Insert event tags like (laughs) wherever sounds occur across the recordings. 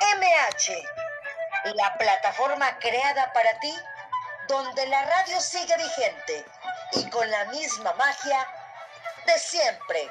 MH, la plataforma creada para ti, donde la radio sigue vigente y con la misma magia de siempre.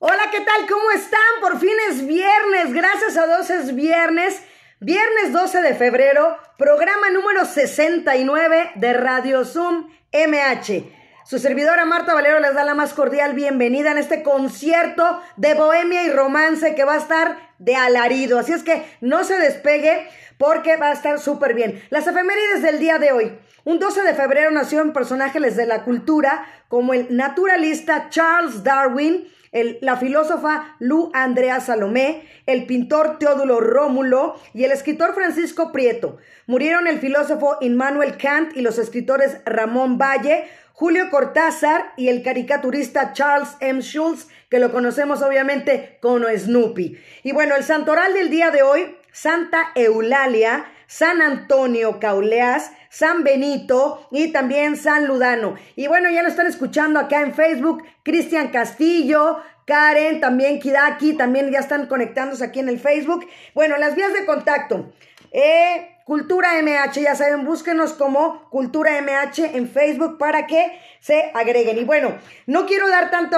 Hola, ¿qué tal? ¿Cómo están? Por fin es viernes, gracias a Dios es viernes. Viernes 12 de febrero, programa número 69 de Radio Zoom MH. Su servidora Marta Valero les da la más cordial bienvenida en este concierto de bohemia y romance que va a estar de alarido. Así es que no se despegue porque va a estar súper bien. Las efemérides del día de hoy. Un 12 de febrero nació un personaje de la cultura como el naturalista Charles Darwin, la filósofa Lu Andrea Salomé, el pintor Teodulo Rómulo y el escritor Francisco Prieto. Murieron el filósofo Immanuel Kant y los escritores Ramón Valle, Julio Cortázar y el caricaturista Charles M. Schulz, que lo conocemos obviamente como Snoopy. Y bueno, el santoral del día de hoy, Santa Eulalia, San Antonio Cauleas, San Benito y también San Ludano. Y bueno, ya lo están escuchando acá en Facebook, Cristian Castillo, Karen, también Kidaki, también ya están conectándose aquí en el Facebook. Bueno, las vías de contacto. Eh, Cultura MH, ya saben, búsquenos como Cultura MH en Facebook para que se agreguen. Y bueno, no quiero dar tanto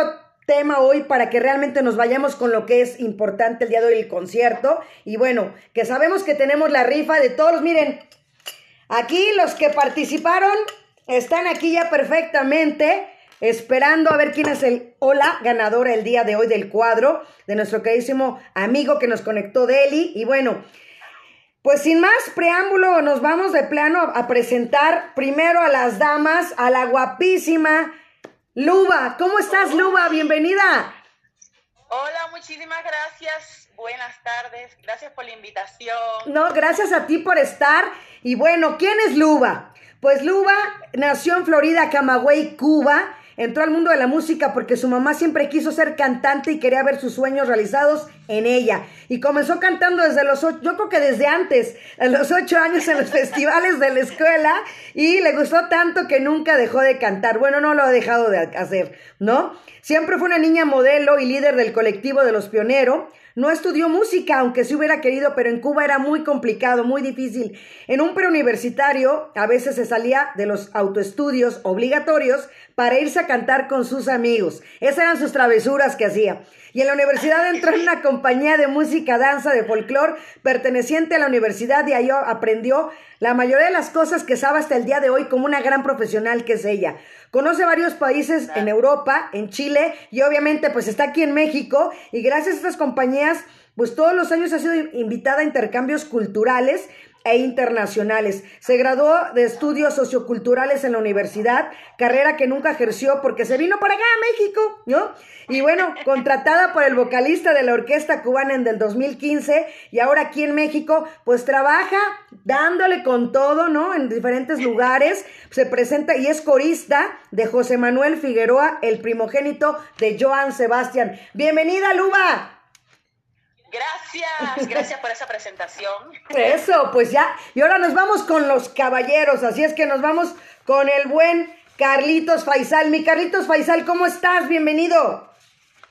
tema hoy para que realmente nos vayamos con lo que es importante el día de hoy, el concierto. Y bueno, que sabemos que tenemos la rifa de todos. Miren, aquí los que participaron están aquí ya perfectamente esperando a ver quién es el hola ganadora el día de hoy del cuadro de nuestro queridísimo amigo que nos conectó Deli. Y bueno, pues sin más preámbulo, nos vamos de plano a presentar primero a las damas, a la guapísima Luba. ¿Cómo estás, Luba? Bienvenida. Hola, muchísimas gracias. Buenas tardes. Gracias por la invitación. No, gracias a ti por estar. Y bueno, ¿quién es Luba? Pues Luba nació en Florida, Camagüey, Cuba entró al mundo de la música porque su mamá siempre quiso ser cantante y quería ver sus sueños realizados en ella. Y comenzó cantando desde los ocho, yo creo que desde antes, a los ocho años en los (laughs) festivales de la escuela y le gustó tanto que nunca dejó de cantar. Bueno, no lo ha dejado de hacer, ¿no? Siempre fue una niña modelo y líder del colectivo de los pioneros. No estudió música, aunque sí hubiera querido, pero en Cuba era muy complicado, muy difícil. En un preuniversitario a veces se salía de los autoestudios obligatorios para irse a cantar con sus amigos. Esas eran sus travesuras que hacía. Y en la universidad entró en una compañía de música, danza, de folclore perteneciente a la universidad y ahí aprendió la mayoría de las cosas que sabe hasta el día de hoy como una gran profesional que es ella. Conoce varios países en Europa, en Chile y obviamente pues está aquí en México y gracias a estas compañías pues todos los años ha sido invitada a intercambios culturales e internacionales. Se graduó de estudios socioculturales en la universidad, carrera que nunca ejerció porque se vino para acá a México, ¿no? Y bueno, contratada por el vocalista de la Orquesta Cubana en del 2015 y ahora aquí en México, pues trabaja dándole con todo, ¿no? En diferentes lugares, se presenta y es corista de José Manuel Figueroa, el primogénito de Joan Sebastián. Bienvenida, Luba. Gracias, gracias por esa presentación. Eso, pues ya. Y ahora nos vamos con los caballeros, así es que nos vamos con el buen Carlitos Faisal. Mi Carlitos Faisal, ¿cómo estás? Bienvenido.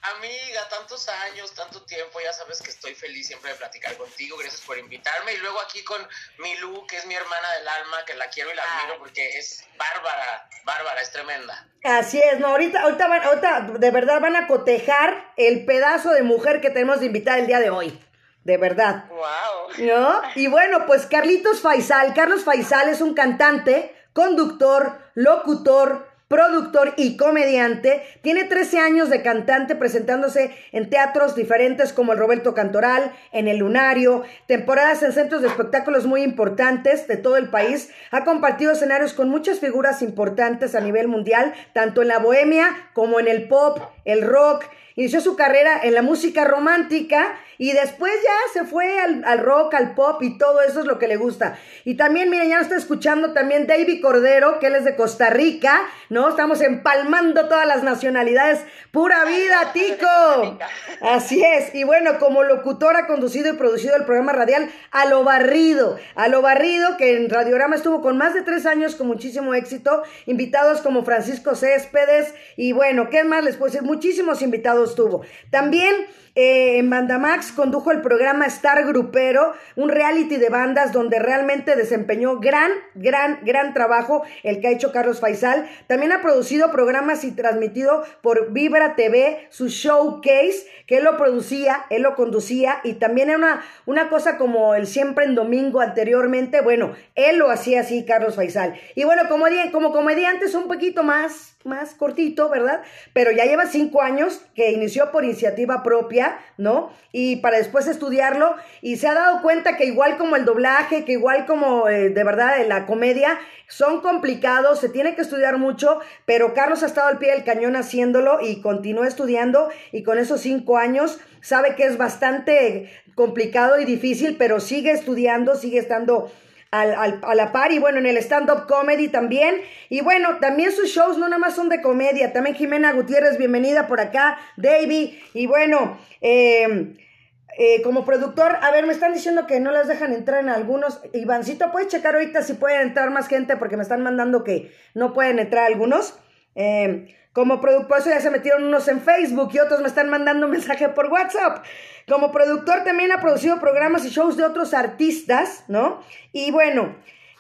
Amiga, tantos años, tanto tiempo, ya sabes que estoy feliz siempre de platicar contigo, gracias por invitarme. Y luego aquí con Milú, que es mi hermana del alma, que la quiero y la admiro porque es bárbara, bárbara, es tremenda. Así es, no, ahorita, ahorita, van, ahorita de verdad van a cotejar el pedazo de mujer que tenemos de invitar el día de hoy. De verdad. Wow. ¿No? Y bueno, pues Carlitos Faisal, Carlos Faisal es un cantante, conductor, locutor, productor y comediante. Tiene 13 años de cantante presentándose en teatros diferentes como el Roberto Cantoral, en el Lunario, temporadas en centros de espectáculos muy importantes de todo el país. Ha compartido escenarios con muchas figuras importantes a nivel mundial, tanto en la bohemia como en el pop, el rock. Inició su carrera en la música romántica y después ya se fue al, rock, al pop y todo eso es lo que le gusta. Y también, miren, ya nos está escuchando también David Cordero, que él es de Costa Rica, ¿no? Estamos empalmando todas las nacionalidades. Pura vida, Tico. Así es. Y bueno, como locutor ha conducido y producido el programa radial A lo Barrido. A lo Barrido, que en Radiorama estuvo con más de tres años con muchísimo éxito. Invitados como Francisco Céspedes. Y bueno, ¿qué más les puedo decir? Muchísimos invitados tuvo. También eh, en Bandamax condujo el programa Star Grupero, un reality de bandas donde realmente desempeñó gran, gran, gran trabajo el que ha hecho Carlos Faisal. También ha producido programas y transmitido por Vibra TV su showcase, que él lo producía, él lo conducía y también era una, una cosa como el siempre en domingo anteriormente. Bueno, él lo hacía así, Carlos Faisal. Y bueno, como, como comediante es un poquito más, más cortito, ¿verdad? Pero ya lleva cinco años que inició por iniciativa propia, ¿no? Y para después estudiarlo y se ha dado cuenta que igual como el doblaje, que igual como eh, de verdad la comedia, son complicados, se tiene que estudiar mucho, pero Carlos ha estado al pie del cañón haciéndolo y continúa estudiando y con esos cinco años sabe que es bastante complicado y difícil, pero sigue estudiando, sigue estando al, a la par y bueno, en el stand-up comedy también. Y bueno, también sus shows no nada más son de comedia, también Jimena Gutiérrez, bienvenida por acá, Davy. Y bueno, eh, eh, como productor, a ver, me están diciendo que no las dejan entrar en algunos. Ivancito, ¿puedes checar ahorita si pueden entrar más gente? Porque me están mandando que no pueden entrar algunos. Eh, como productor, eso ya se metieron unos en Facebook y otros me están mandando un mensaje por WhatsApp. Como productor también ha producido programas y shows de otros artistas, ¿no? Y bueno,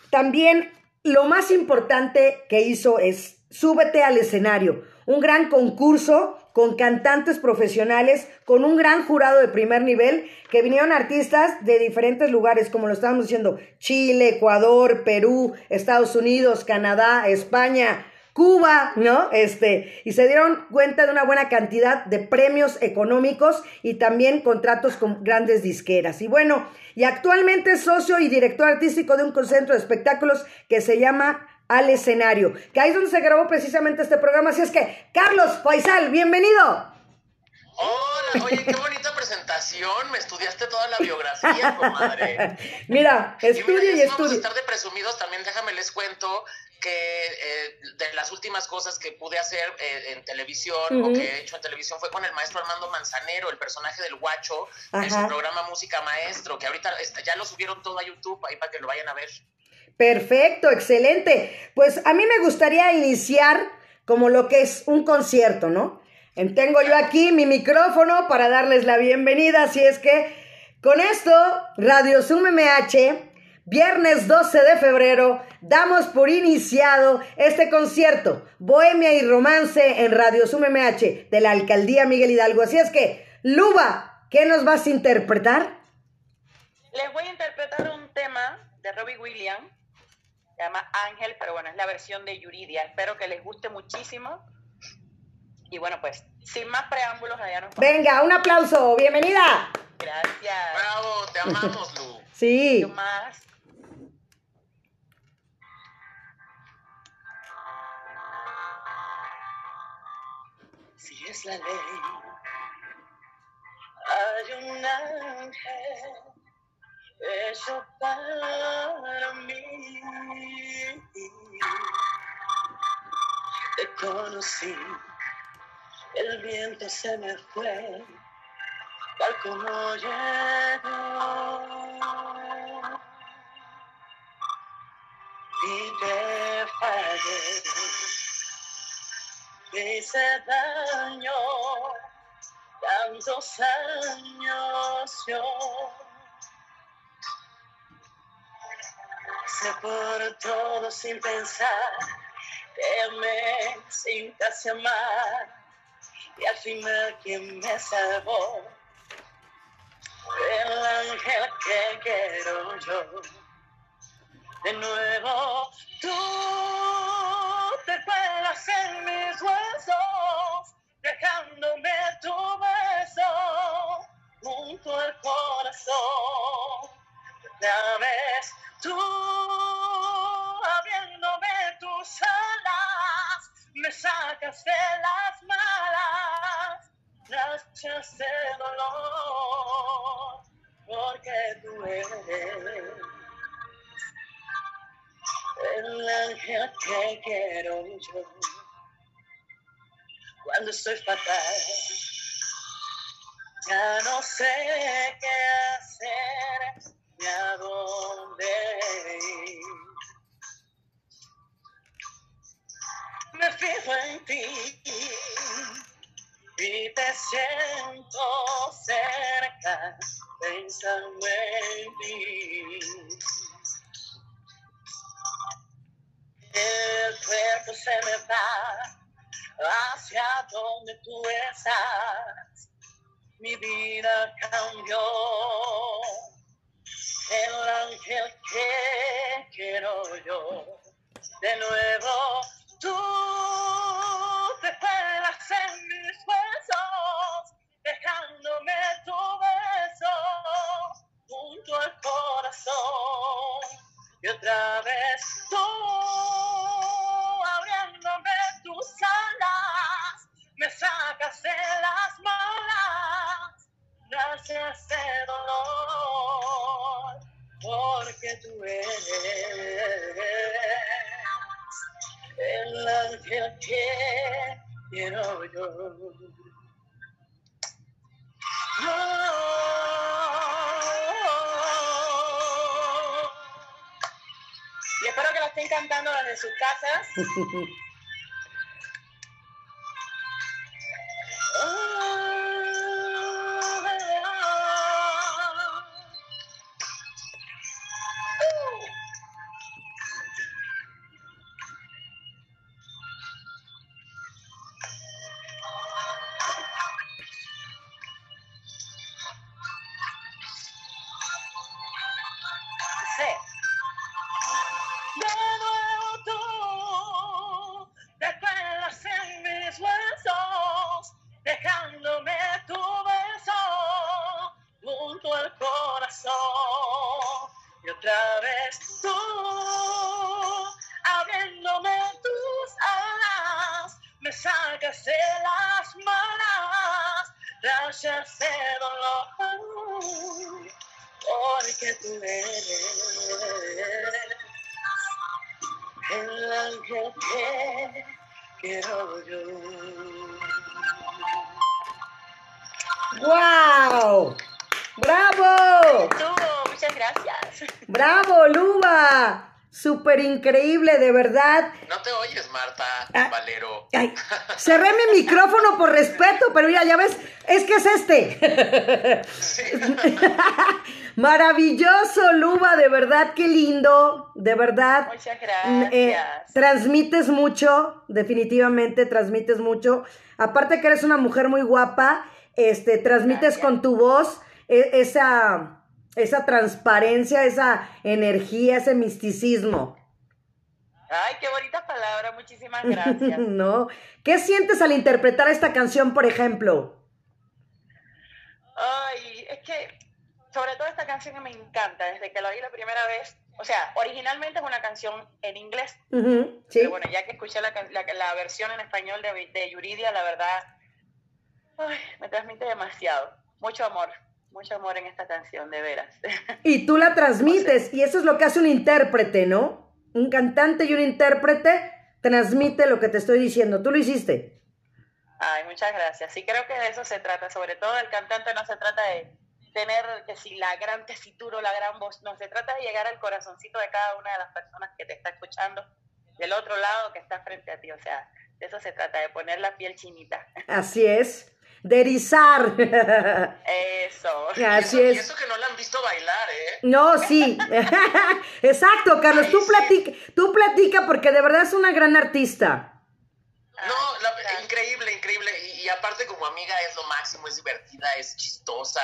también lo más importante que hizo es Súbete al escenario, un gran concurso con cantantes profesionales, con un gran jurado de primer nivel, que vinieron artistas de diferentes lugares, como lo estábamos diciendo, Chile, Ecuador, Perú, Estados Unidos, Canadá, España, Cuba, ¿no? Este, y se dieron cuenta de una buena cantidad de premios económicos y también contratos con grandes disqueras. Y bueno, y actualmente es socio y director artístico de un centro de espectáculos que se llama Al Escenario, que ahí es donde se grabó precisamente este programa. Así es que, Carlos Faisal, bienvenido. Hola, oye, qué bonita presentación. Me estudiaste toda la biografía, comadre. (laughs) Mira, estudia y, y estudia. Vamos a estar de presumidos, también déjame les cuento que eh, de las últimas cosas que pude hacer eh, en televisión o que he hecho en televisión fue con el maestro Armando Manzanero, el personaje del guacho, en su programa Música Maestro, que ahorita ya lo subieron todo a YouTube ahí para que lo vayan a ver. Perfecto, excelente. Pues a mí me gustaría iniciar como lo que es un concierto, ¿no? Tengo yo aquí mi micrófono para darles la bienvenida, así es que con esto, Radio Zoom MH Viernes 12 de febrero damos por iniciado este concierto Bohemia y Romance en Radio Sum MH de la Alcaldía Miguel Hidalgo. Así es que, Luba, ¿qué nos vas a interpretar? Les voy a interpretar un tema de Robbie Williams, se llama Ángel, pero bueno, es la versión de Yuridia. Espero que les guste muchísimo. Y bueno, pues, sin más preámbulos, allá nos Venga, un aplauso, bienvenida. Gracias. Bravo, te amamos, Lu. Sí. Yo es la ley. Hay un ángel hecho para mí. Te conocí, el viento se me fue, tal como llegó. Y te fallé me hice daño tantos años yo. Se por todo sin pensar, teme sin casi amar, y al final quien me salvó, el ángel que quiero yo. De nuevo tú en mis huesos, dejándome tu beso junto al corazón. Vez tú abriéndome tus alas, me sacas de las malas, las de dolor, porque tú eres el ángel que quiero yo. Cuando estoy fatal, ya no sé qué hacer ni a ir. Me fijo en ti y te siento cerca pensando en mí. El cuerpo se me va hacia donde tú estás. Mi vida cambió. El ángel que quiero yo. De nuevo tú te pelas en mis huesos, dejándome tu beso junto al corazón. Y otra vez gracias de dolor, porque tú eres el ángel que quiero yo. Espero que lo estén cantando desde sus casas. (laughs) Súper increíble, de verdad. No te oyes, Marta Ah. Valero. Ay, (laughs) cerré mi micrófono por respeto, pero mira, ya ves, es que es este. Sí. (laughs) Maravilloso, Luba, de verdad, qué lindo, de verdad. Muchas Mm, eh, gracias. transmites mucho, definitivamente transmites mucho. Aparte que eres una mujer muy guapa, este, transmites Gracias. con tu voz eh, esa, esa transparencia, esa energía, ese misticismo. Ay, qué bonitas palabras, muchísimas gracias. (laughs) ¿No? ¿Qué sientes al interpretar esta canción, por ejemplo? Ay, es que sobre todo esta canción que me encanta, desde que la oí la primera vez, o sea, originalmente es una canción en inglés, ¿Sí? pero bueno, ya que escuché la, can- la, la versión en español de, de Yuridia, la verdad, ay, me transmite demasiado, mucho amor, mucho amor en esta canción, de veras. (laughs) Y tú la transmites, y eso es lo que hace un intérprete, ¿no? Un cantante y un intérprete transmite lo que te estoy diciendo. Tú lo hiciste. Ay, muchas gracias. Sí, creo que de eso se trata. Sobre todo el cantante no se trata de tener que si la gran tesitura o la gran voz, no, se trata de llegar al corazoncito de cada una de las personas que te está escuchando del otro lado que está frente a ti. O sea, de eso se trata, de poner la piel chinita. Así es. De erizar. Eso. Y (laughs) Así eso, y es. eso que no la han visto bailar, ¿eh? No, sí. (laughs) Exacto, Carlos. Ay, Tú sí. platica, tú platica porque de verdad es una gran artista. No, la- increíble, increíble. Y, y aparte como amiga es lo máximo, es divertida, es chistosa,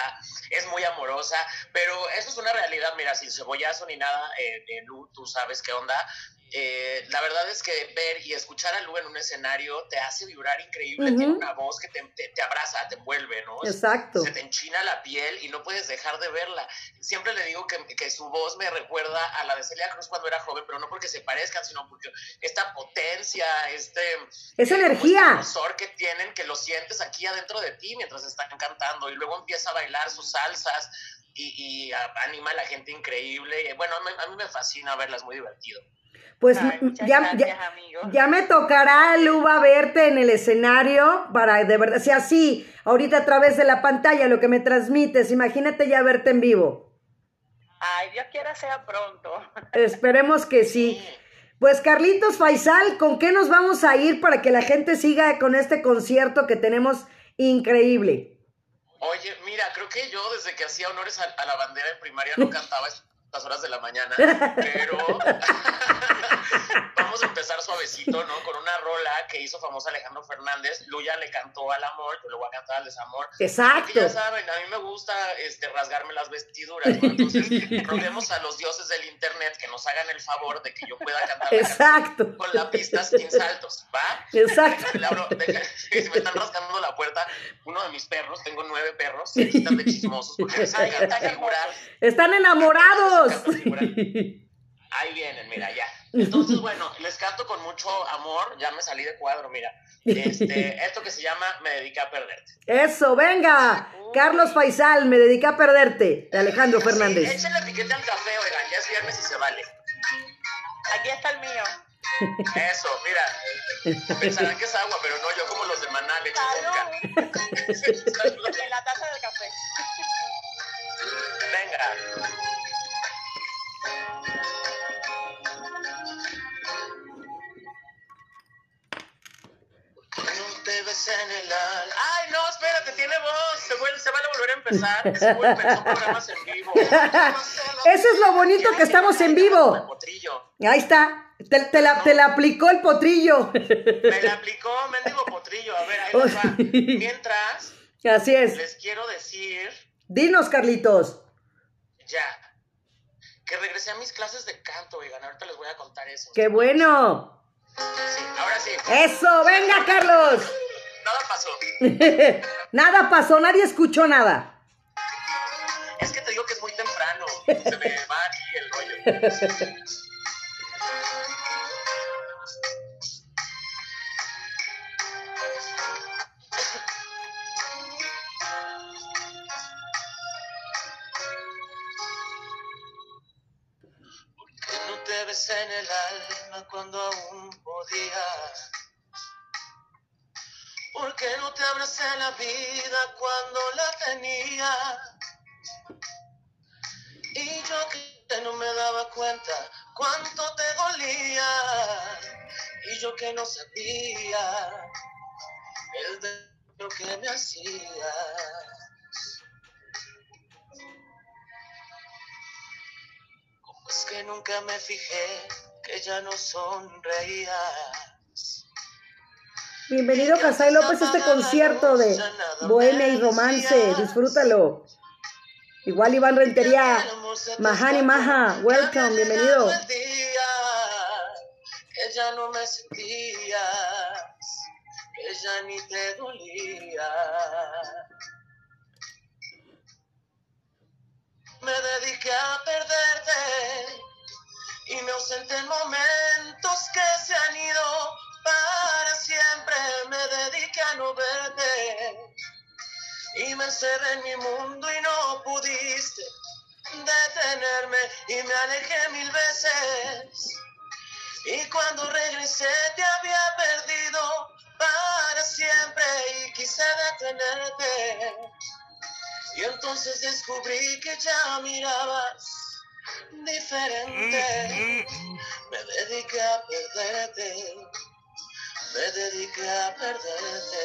es muy amorosa, pero eso es una realidad, mira, sin cebollazo ni nada, eh, eh, Lu, tú sabes qué onda. Eh, la verdad es que ver y escuchar a Lu en un escenario te hace vibrar increíble, Ujú. tiene una voz que te, te- te abraza, te envuelve, ¿no? Exacto. Se te enchina la piel y no puedes dejar de verla. Siempre le digo que, que su voz me recuerda a la de Celia Cruz cuando era joven, pero no porque se parezcan, sino porque esta potencia, este... Esa eh, energía. Este que tienen, que lo sientes aquí adentro de ti mientras están cantando y luego empieza a bailar sus salsas y, y a- anima a la gente increíble. Bueno, a mí, a mí me fascina verla, es muy divertido. Pues Ay, ya, gracias, ya, amigo. ya me tocará, Luba, verte en el escenario para de verdad, si así, ahorita a través de la pantalla, lo que me transmites, imagínate ya verte en vivo. Ay, Dios quiera sea pronto. Esperemos que sí. Pues Carlitos Faisal, ¿con qué nos vamos a ir para que la gente siga con este concierto que tenemos increíble. Oye, mira, creo que yo desde que hacía honores a, la bandera en primaria no (laughs) cantaba horas de la mañana, (laughs) pero (laughs) (laughs) empezar suavecito, ¿no? Con una rola que hizo famosa Alejandro Fernández. Luya le cantó al amor, yo le voy a cantar al desamor. Exacto. ya saben, a mí me gusta este, rasgarme las vestiduras, ¿no? Entonces, roguemos a los dioses del internet que nos hagan el favor de que yo pueda cantar Exacto. con la pista sin saltos, ¿va? Exacto. si me están rascando la puerta, uno de mis perros, tengo nueve perros, están de chismosos porque figurar. Están enamorados. Ahí vienen, mira, ya. Entonces, (laughs) bueno, les canto con mucho amor, ya me salí de cuadro, mira. Este, (laughs) esto que se llama Me dediqué a perderte. Eso, venga. Carlos Faisal, Me dediqué a perderte, de Alejandro Fernández. Sí, échenle piquete al café, oigan, ya es viernes y se vale. Aquí está el mío. (laughs) Eso, mira. Pensarán que es agua, pero no, yo como los de Maná le echo En la taza del café. Venga. En el Ay, no, espérate, tiene voz. Se, vuelve, se van a volver a empezar. Se vuelven, son programas en vivo. (laughs) Eso es lo bonito que estamos en vivo. Ahí está. Te, te, la, te la aplicó el potrillo. Me la aplicó, mendigo potrillo. A ver, ahí va. (laughs) Mientras. Así es. Les quiero decir. Dinos, Carlitos. Ya. Que regresé a mis clases de canto, oigan. Ahorita les voy a contar eso. ¡Qué bueno! Sí, ahora sí. ¡Eso! ¡Venga, Carlos! Nada pasó. (laughs) nada pasó, nadie escuchó nada. Es que te digo que es muy temprano. Se me va aquí el rollo. (laughs) fijé que ya no sonreía. Bienvenido Casay López a este concierto de Bohemia y Romance. Disfrútalo. Igual Iván Rentería, Mahani Maha, welcome, bienvenido. Que ya no me sentías, que ya ni te dolía. Me dediqué a perderte y me ausenté en momentos que se han ido para siempre me dediqué a no verte. Y me encerré en mi mundo y no pudiste detenerme y me alejé mil veces. Y cuando regresé te había perdido para siempre y quise detenerte. Y entonces descubrí que ya mirabas diferente me dediqué a perderte me dediqué a perderte.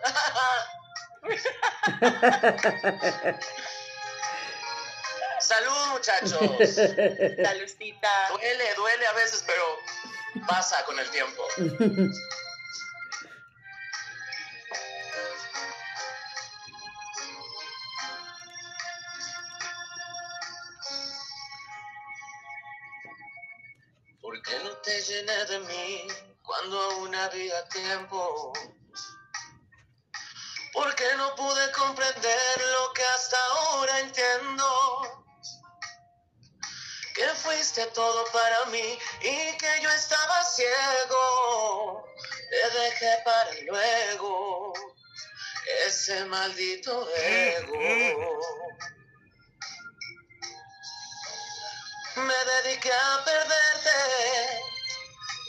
(laughs) Salud, muchachos. Saludcita. Duele, duele a veces, pero pasa con el tiempo. Llené de mí? cuando aún había tiempo. Porque no pude comprender lo que hasta ahora entiendo. Que fuiste todo para mí y que yo estaba ciego. Te dejé para luego ese maldito ego. Me dediqué a perderte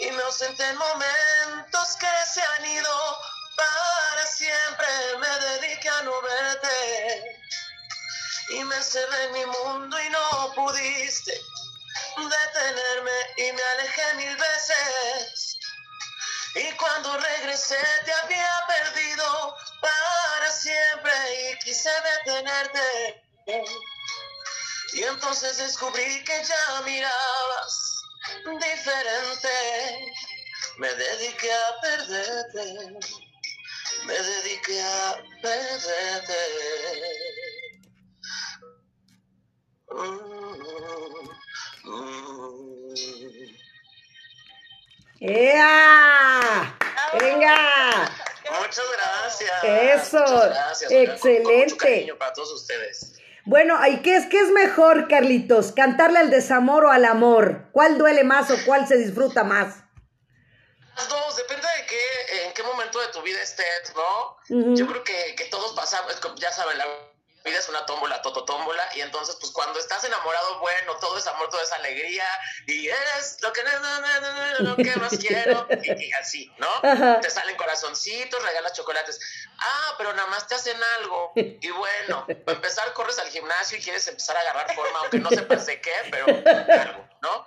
y me ausenté en momentos que se han ido para siempre. Me dediqué a no verte y me cerré en mi mundo y no pudiste detenerme y me alejé mil veces. Y cuando regresé te había perdido para detenerte. Y entonces descubrí que ya mirabas diferente. Me dediqué a perderte. Me dediqué a perderte. Mm, mm. ¡Ea! ¡Venga! Muchas gracias. Eso, Muchas gracias. Con- con excelente. mucho cariño para todos ustedes. Bueno, ¿y qué es, qué es mejor, Carlitos? ¿Cantarle al desamor o al amor? ¿Cuál duele más o cuál se disfruta más? Las dos, depende de qué, en qué momento de tu vida estés, ¿no? Yo creo que, que todos pasamos, ya saben, la vida es una tómbola, tototómbola, y entonces, pues cuando estás enamorado, bueno, todo es amor, todo es alegría, y eres lo que, lo que más quiero, y, y así, ¿no? Ajá. Te salen corazoncitos, regalas chocolates. Ah, pero nada más te hacen algo, y bueno, (laughs) para empezar, corres al gimnasio y quieres empezar a agarrar forma, aunque no sepas de qué, pero algo, ¿no?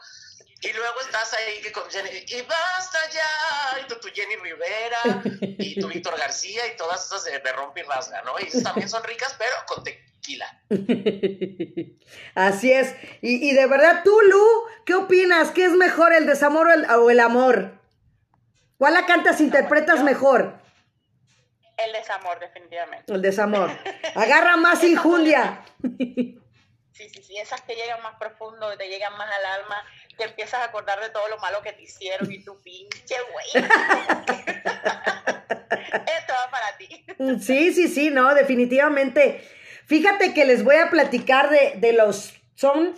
Y luego estás ahí que con Jenny, y basta ya, y tu, tu Jenny Rivera, y tu Víctor García, y todas esas de, de rompe y rasga, ¿no? Y esas también son ricas, pero con tequila. Así es. Y, y de verdad, tú, Lu, ¿qué opinas? ¿Qué es mejor, el desamor o el, o el amor? ¿Cuál la cantas, interpretas mejor? El desamor, definitivamente. El desamor. (laughs) Agarra más injundia. Sí, sí, sí, esas que llegan más profundo, te llegan más al alma, que empiezas a acordar de todo lo malo que te hicieron y tu (laughs) pinche güey. Esto va para ti. Sí, sí, sí, no, definitivamente. Fíjate que les voy a platicar de, de los... Son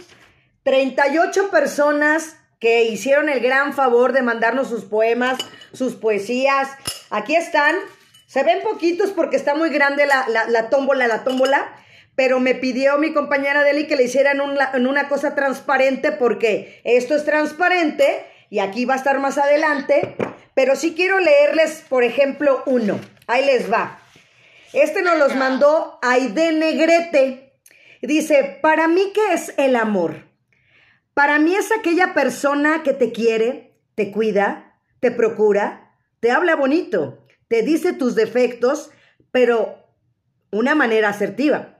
38 personas que hicieron el gran favor de mandarnos sus poemas, sus poesías. Aquí están. Se ven poquitos porque está muy grande la, la, la tómbola, la tómbola. Pero me pidió mi compañera Deli que le hicieran en una cosa transparente porque esto es transparente y aquí va a estar más adelante. Pero sí quiero leerles, por ejemplo, uno. Ahí les va. Este nos los mandó Aide Negrete. Dice, para mí, ¿qué es el amor? Para mí es aquella persona que te quiere, te cuida, te procura, te habla bonito, te dice tus defectos, pero una manera asertiva.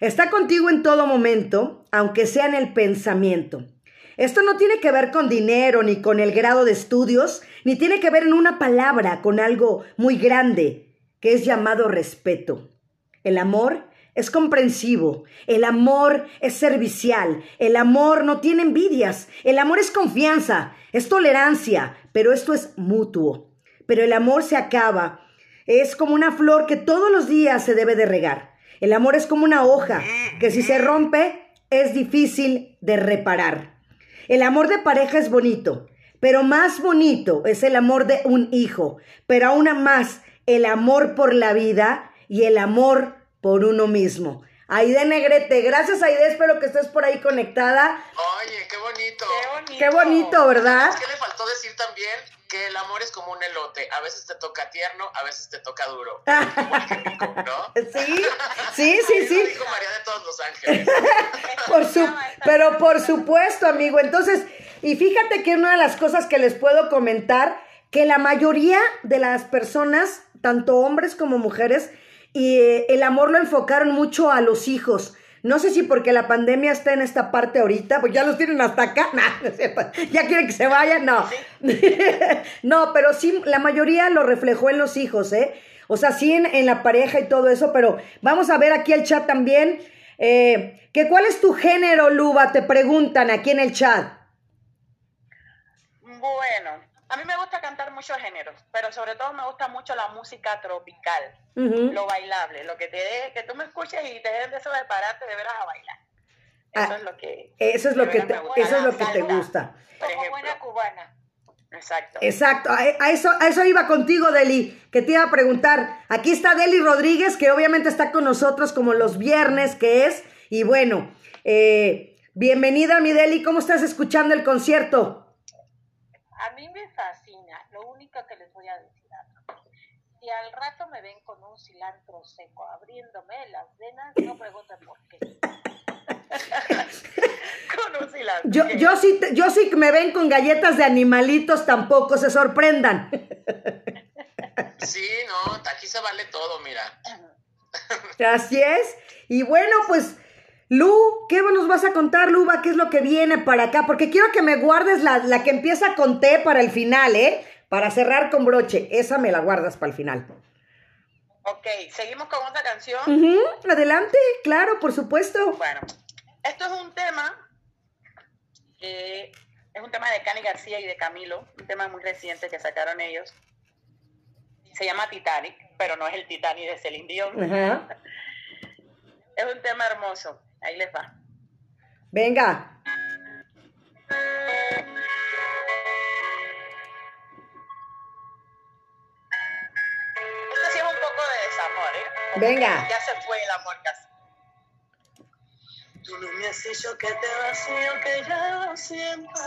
Está contigo en todo momento, aunque sea en el pensamiento. Esto no tiene que ver con dinero, ni con el grado de estudios, ni tiene que ver en una palabra, con algo muy grande, que es llamado respeto. El amor es comprensivo, el amor es servicial, el amor no tiene envidias, el amor es confianza, es tolerancia, pero esto es mutuo. Pero el amor se acaba, es como una flor que todos los días se debe de regar. El amor es como una hoja que si se rompe es difícil de reparar. El amor de pareja es bonito, pero más bonito es el amor de un hijo, pero aún más el amor por la vida y el amor por uno mismo. Aide Negrete, gracias Aide, espero que estés por ahí conectada. Oye, qué bonito. Qué bonito. Qué bonito, ¿verdad? Es que le faltó decir también que el amor es como un elote. A veces te toca tierno, a veces te toca duro. (laughs) Como el ¿no? Sí, (laughs) sí, sí, sí. Lo dijo María de todos los ángeles. (laughs) Por su, pero por supuesto, amigo. Entonces, y fíjate que una de las cosas que les puedo comentar, que la mayoría de las personas, tanto hombres como mujeres, y eh, el amor lo enfocaron mucho a los hijos. No sé si porque la pandemia está en esta parte ahorita, pues ya los tienen hasta acá, (laughs) Nah, no ya quieren que se vayan, no. (laughs) no, pero sí, la mayoría lo reflejó en los hijos, ¿eh? O sea, sí en, en la pareja y todo eso, pero vamos a ver aquí el chat también. Eh, que ¿Cuál es tu género, Luba? Te preguntan aquí en el chat. Bueno, a mí me gusta cantar muchos géneros, pero sobre todo me gusta mucho la música tropical, lo bailable, lo que te dé, que tú me escuches y te des de eso de pararte de veras a bailar. Eso Ah, es lo que Eso es lo de que te, me gusta, eso es lo que te gusta. Como buena cubana. Exacto. Exacto, a, a eso, a eso iba contigo, Deli, que te iba a preguntar. Aquí está Deli Rodríguez, que obviamente está con nosotros como los viernes que es. Y bueno, eh, bienvenida, mi Deli, ¿cómo estás escuchando el concierto? A mí me fascina. Lo único que les voy a decir algo. Si al rato me ven con un cilantro seco abriéndome las venas, no pregunten por qué. (laughs) Con un cilantro. Yo, yo sí, te- yo sí que me ven con galletas de animalitos, tampoco se sorprendan. Sí, no, aquí se vale todo, mira. Así es. Y bueno, pues, Lu, ¿qué nos vas a contar, Luba? ¿Qué es lo que viene para acá? Porque quiero que me guardes la, la que empieza con T para el final, ¿eh? Para cerrar con broche. Esa me la guardas para el final. Ok, seguimos con otra canción. Adelante, claro, por supuesto. Bueno, esto es un tema que es un tema de Cani García y de Camilo, un tema muy reciente que sacaron ellos. Se llama Titanic, pero no es el Titanic de Celine Dion. Es un tema hermoso. Ahí les va. Venga. Este sí es un poco de desamor, ¿eh? Como Venga. Ya se fue el amor casi. Tú no me has dicho que te vacío, que ya lo siento,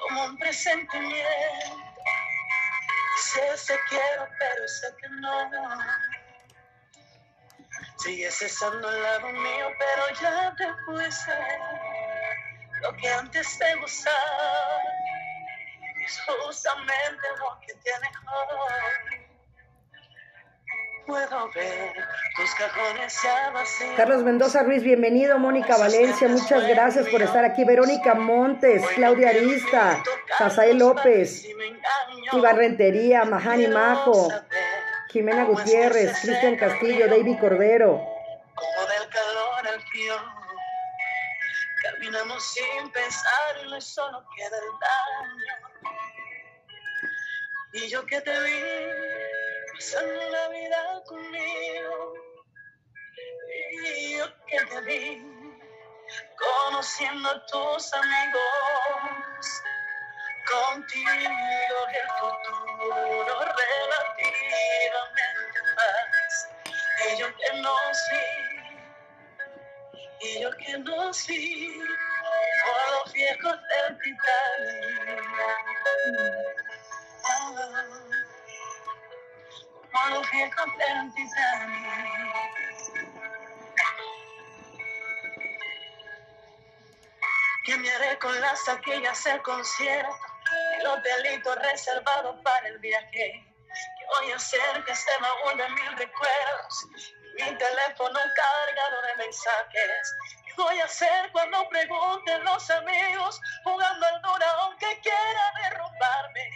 como un presentimiento. Sé, sé quiero, pero sé que no. Sigues estando al lado mío, pero ya te fuiste. Lo que antes te gustaba es justamente lo que tienes hoy. Puedo ver tus cajones ya vacíos. Carlos Mendoza Ruiz, bienvenido. Mónica Valencia, muchas gracias por estar aquí. Verónica Montes, Claudia Arista, Sasael López, Iba Rentería, Mahani Majo, Jimena Gutiérrez, Cristian Castillo, David Cordero. Como del calor al frío. Caminamos sin pensar solo queda el daño. Y yo que te vi pasando la vida conmigo. Y yo que te vi conociendo a tus amigos. Contigo el futuro relativamente más. Y yo que nos vi, y yo que nos vi por los viejos del Titanic. Por los viejos del Titanic. ¿Qué me haré con las el concierto y los delitos reservados para el viaje? ¿Qué voy a hacer que este baúl de mil recuerdos? Mi teléfono cargado de mensajes. ¿Qué voy a hacer cuando pregunten los amigos jugando al dura aunque quiera derrumbarme?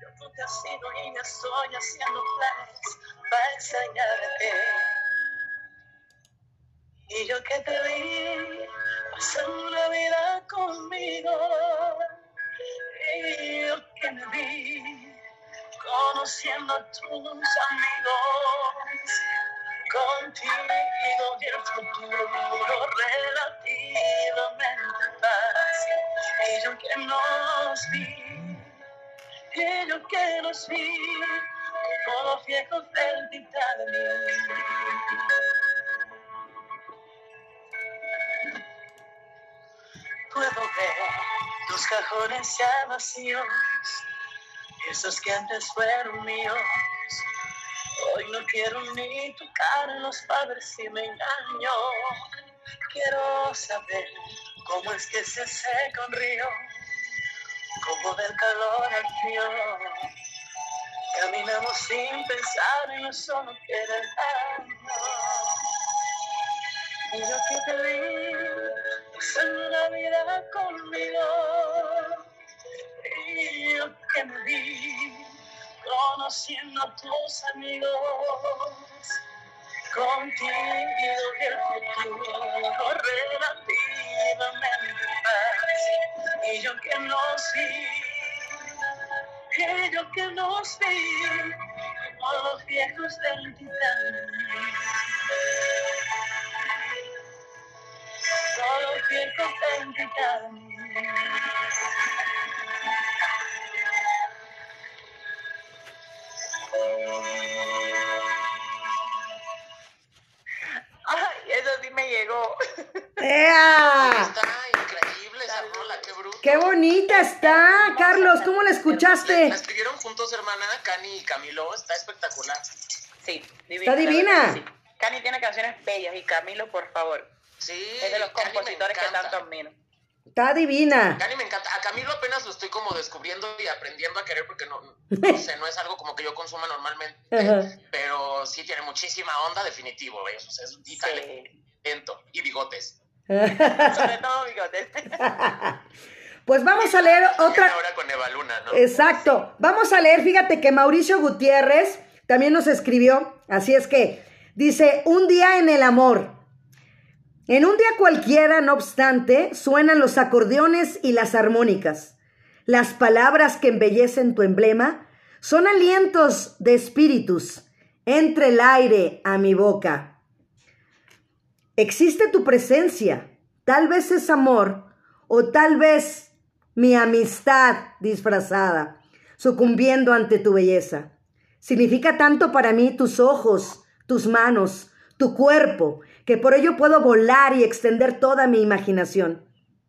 Yo tú te has ido y ya estoy haciendo planes para enseñarte. Y yo que te vi pasando la vida conmigo. Yo que me vi conociendo a tus amigos. Contigo y el futuro relativamente fácil. Y yo que nos vi, y yo que nos vi, como los viejos del Titanic. Puedo ver tus cajones ya vacíos, esos que antes fueron míos. Hoy no quiero ni tocarlos para ver si me engaño. Quiero saber cómo es que se seca un río, como del calor al frío. Caminamos sin pensar y no solo queda el daño. Y yo que te pasando la vida conmigo. Y yo que me vi conociendo a tus amigos. Contigo y el futuro relativamente fácil. Y yo que nos vi, y yo que nos vi, como los viejos del Solo quiero identificarme. Ay, eso sí me llegó. ¡Ea! Está increíble esa rola, qué bruto. ¡Qué bonita está! Carlos, ¿cómo la La escuchaste? escribieron juntos, hermana, Cani y Camilo. Está espectacular. Sí, Está divina. Sí. Cani tiene canciones bellas y Camilo, por favor, Sí. es de los compositores que encanta. tanto admiro. Está divina. Cani me encanta. A Camilo apenas lo estoy como descubriendo y aprendiendo a querer porque no, no sé, no es algo como que yo consuma normalmente. (laughs) Ajá. Pero sí tiene muchísima onda, definitivo, ¿ves? O sea, es un Sí. talento. Y bigotes. (laughs) Sobre todo bigotes. (laughs) Pues vamos a leer otra. ahora con Eva Luna, ¿no? Exacto. Vamos a leer, fíjate que Mauricio Gutiérrez también nos escribió, así es que dice, un día en el amor. En un día cualquiera, no obstante, suenan los acordeones y las armónicas. Las palabras que embellecen tu emblema son alientos de espíritus. Entre el aire a mi boca. Existe tu presencia. Tal vez es amor o tal vez mi amistad disfrazada, sucumbiendo ante tu belleza. Significa tanto para mí tus ojos, tus manos, tu cuerpo, que por ello puedo volar y extender toda mi imaginación.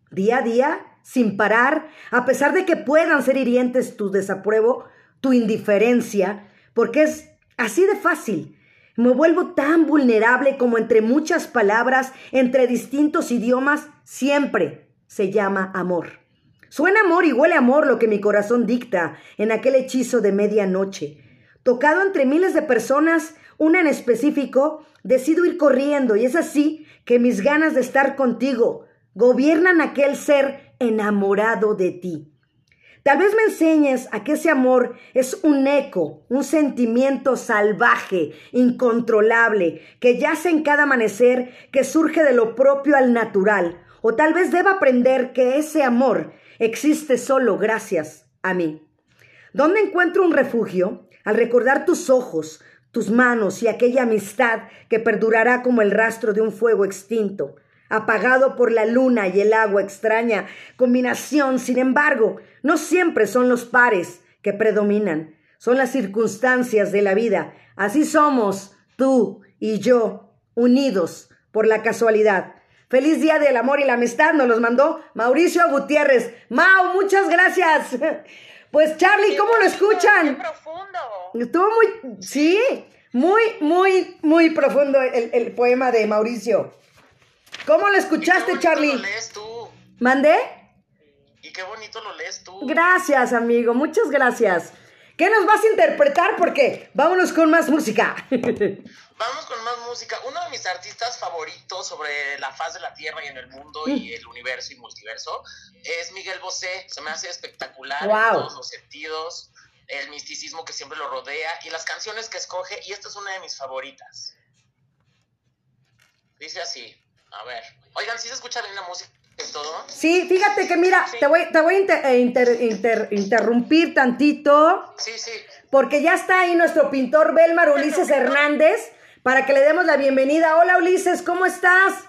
Día a día, sin parar, a pesar de que puedan ser hirientes tu desapruebo, tu indiferencia, porque es así de fácil. Me vuelvo tan vulnerable como entre muchas palabras, entre distintos idiomas, siempre se llama amor. Suena amor y huele amor lo que mi corazón dicta en aquel hechizo de medianoche. Tocado entre miles de personas, una en específico, decido ir corriendo y es así que mis ganas de estar contigo gobiernan aquel ser enamorado de ti. Tal vez me enseñes a que ese amor es un eco, un sentimiento salvaje, incontrolable, que yace en cada amanecer, que surge de lo propio al natural. O tal vez deba aprender que ese amor existe solo gracias a mí. ¿Dónde encuentro un refugio? Al recordar tus ojos, tus manos y aquella amistad que perdurará como el rastro de un fuego extinto, apagado por la luna y el agua extraña combinación, sin embargo, no siempre son los pares que predominan, son las circunstancias de la vida. Así somos tú y yo, unidos por la casualidad. Feliz Día del Amor y la Amistad nos los mandó Mauricio Gutiérrez. Mau, muchas gracias. Pues Charlie, ¿cómo lo Qué escuchan? profundo. Estuvo muy, sí, muy, muy, muy profundo el, el poema de Mauricio. ¿Cómo lo Y qué escuchaste, Charlie? lo lees tú. ¿Mandé? Y qué bonito lo lees tú. Gracias, amigo, muchas gracias. ¿Qué nos vas a interpretar? Porque vámonos con más música. (laughs) Vamos con más música. Uno de mis artistas favoritos sobre la faz de la Tierra y en el mundo y el universo y multiverso es Miguel Bosé. Se me hace espectacular Wow. en todos los sentidos, el misticismo que siempre lo rodea y las canciones que escoge. Y esta es una de mis favoritas. Dice así. A ver. Oigan, ¿sí se escucha bien la música y todo? Sí, fíjate que mira, te voy, te voy a inter- eh, inter- inter- interrumpir tantito. Sí, sí. Porque ya está ahí nuestro pintor Belmar Ulises Hernández para que le demos la bienvenida. Hola Ulises, ¿cómo estás?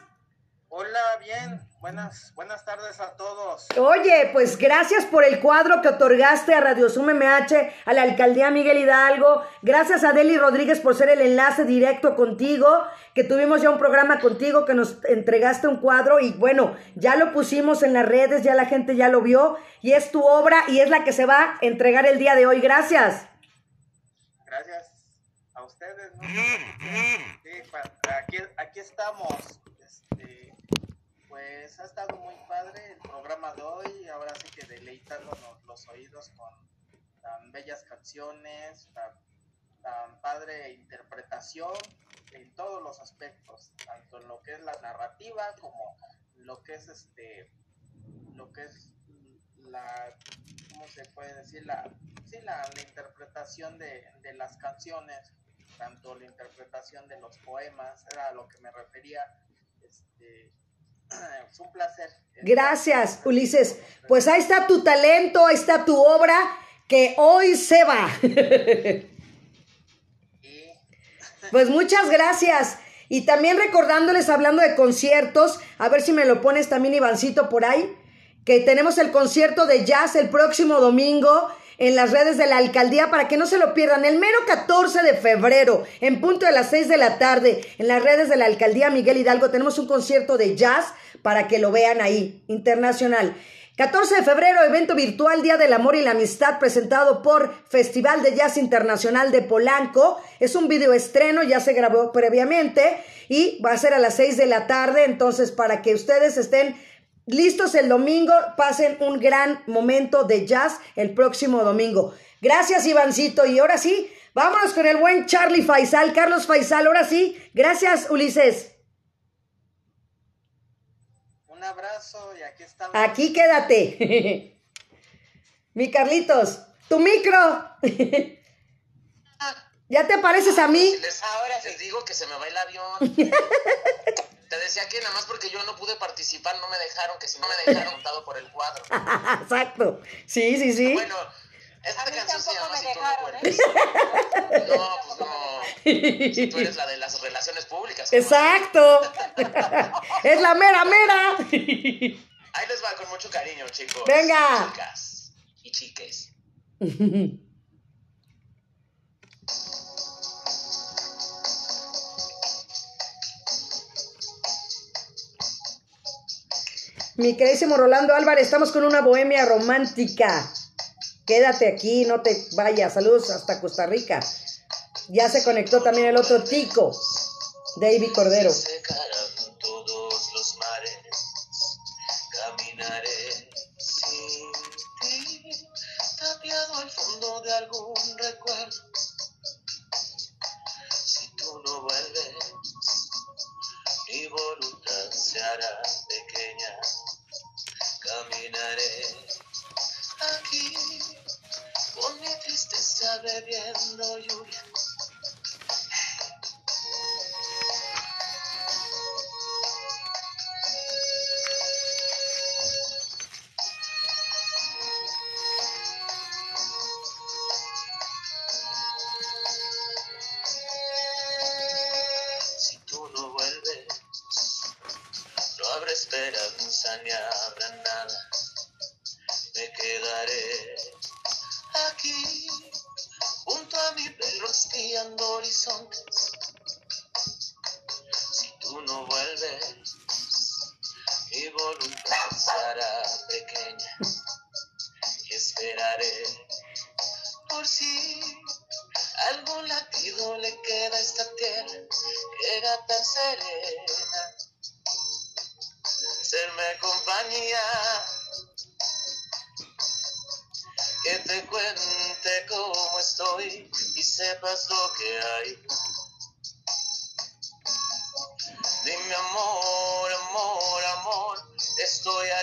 Hola, bien. Buenas, buenas tardes a todos. Oye, pues gracias por el cuadro que otorgaste a Radio Sum MH, a la alcaldía Miguel Hidalgo. Gracias a Deli Rodríguez por ser el enlace directo contigo, que tuvimos ya un programa contigo, que nos entregaste un cuadro y bueno, ya lo pusimos en las redes, ya la gente ya lo vio y es tu obra y es la que se va a entregar el día de hoy. Gracias. Gracias aquí, aquí estamos. Este, pues ha estado muy padre el programa de hoy. Ahora sí que deleitándonos los oídos con tan bellas canciones, tan, padre interpretación en todos los aspectos, tanto en lo que es la narrativa como lo que es este, lo que es la, ¿cómo se puede decir? La, sí, la interpretación de, de las canciones, tanto la interpretación de los poemas, era a lo que me refería. Este, (clears throat) es un placer. Gracias, Ulises. Pues ahí está tu talento, ahí está tu obra, que hoy se va. (laughs) (laughs) Pues muchas gracias. Y también recordándoles, hablando de conciertos, a ver si me lo pones también, Ivancito, por ahí, que tenemos el concierto de jazz el próximo domingo en las redes de la alcaldía para que no se lo pierdan. El mero 14 de febrero, en punto de las 6 de la tarde, en las redes de la alcaldía Miguel Hidalgo, tenemos un concierto de jazz para que lo vean ahí, internacional. 14 de febrero, evento virtual Día del Amor y la Amistad presentado por Festival de Jazz Internacional de Polanco. Es un video estreno, ya se grabó previamente y va a ser a las 6 de la tarde, entonces para que ustedes estén listos el domingo, pasen un gran momento de jazz el próximo domingo. Gracias, Ivancito. Y ahora sí, vámonos con el buen Charlie Faisal, Carlos Faisal. Ahora sí, gracias, Ulises. Un abrazo y aquí estamos. Aquí quédate. (laughs) Mi Carlitos, tu micro. ¿Ya te pareces a mí? Les, ahora les digo que se me va el avión. (laughs) Te decía que nada más porque yo no pude participar, no me dejaron, que si no me (laughs) dejaron montado por el cuadro. Exacto. Sí, sí, sí. Bueno, esta canción se llama me Si tú no dejaron, ¿eh? No, pues no. Si tú eres la de las relaciones públicas. Exacto. (laughs) es la mera mera. Ahí les va con mucho cariño, chicos. Venga. Chicas y chiques. (laughs) Mi queridísimo Rolando Álvarez, estamos con una bohemia romántica. Quédate aquí, no te vayas. Saludos hasta Costa Rica. Ya se conectó también el otro tico, David Cordero.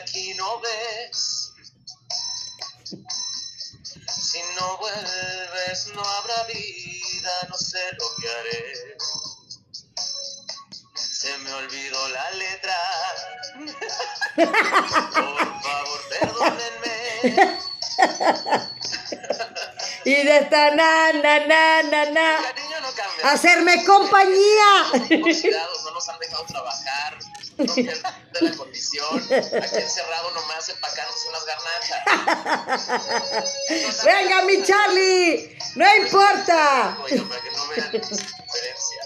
Aquí, ¿no ves? Si no vuelves no habrá vida, no sé lo que haré. Se me olvidó la letra. Por favor, perdónenme. Y de esta na, na, na, na, na. No. Hacerme compañía. Oxidados, no nos han dejado trabajar. No condición. Aquí encerrado nomás empacándose unas garnachas. Venga, mi Charlie. No importa. Oigan, para que no vean diferencia.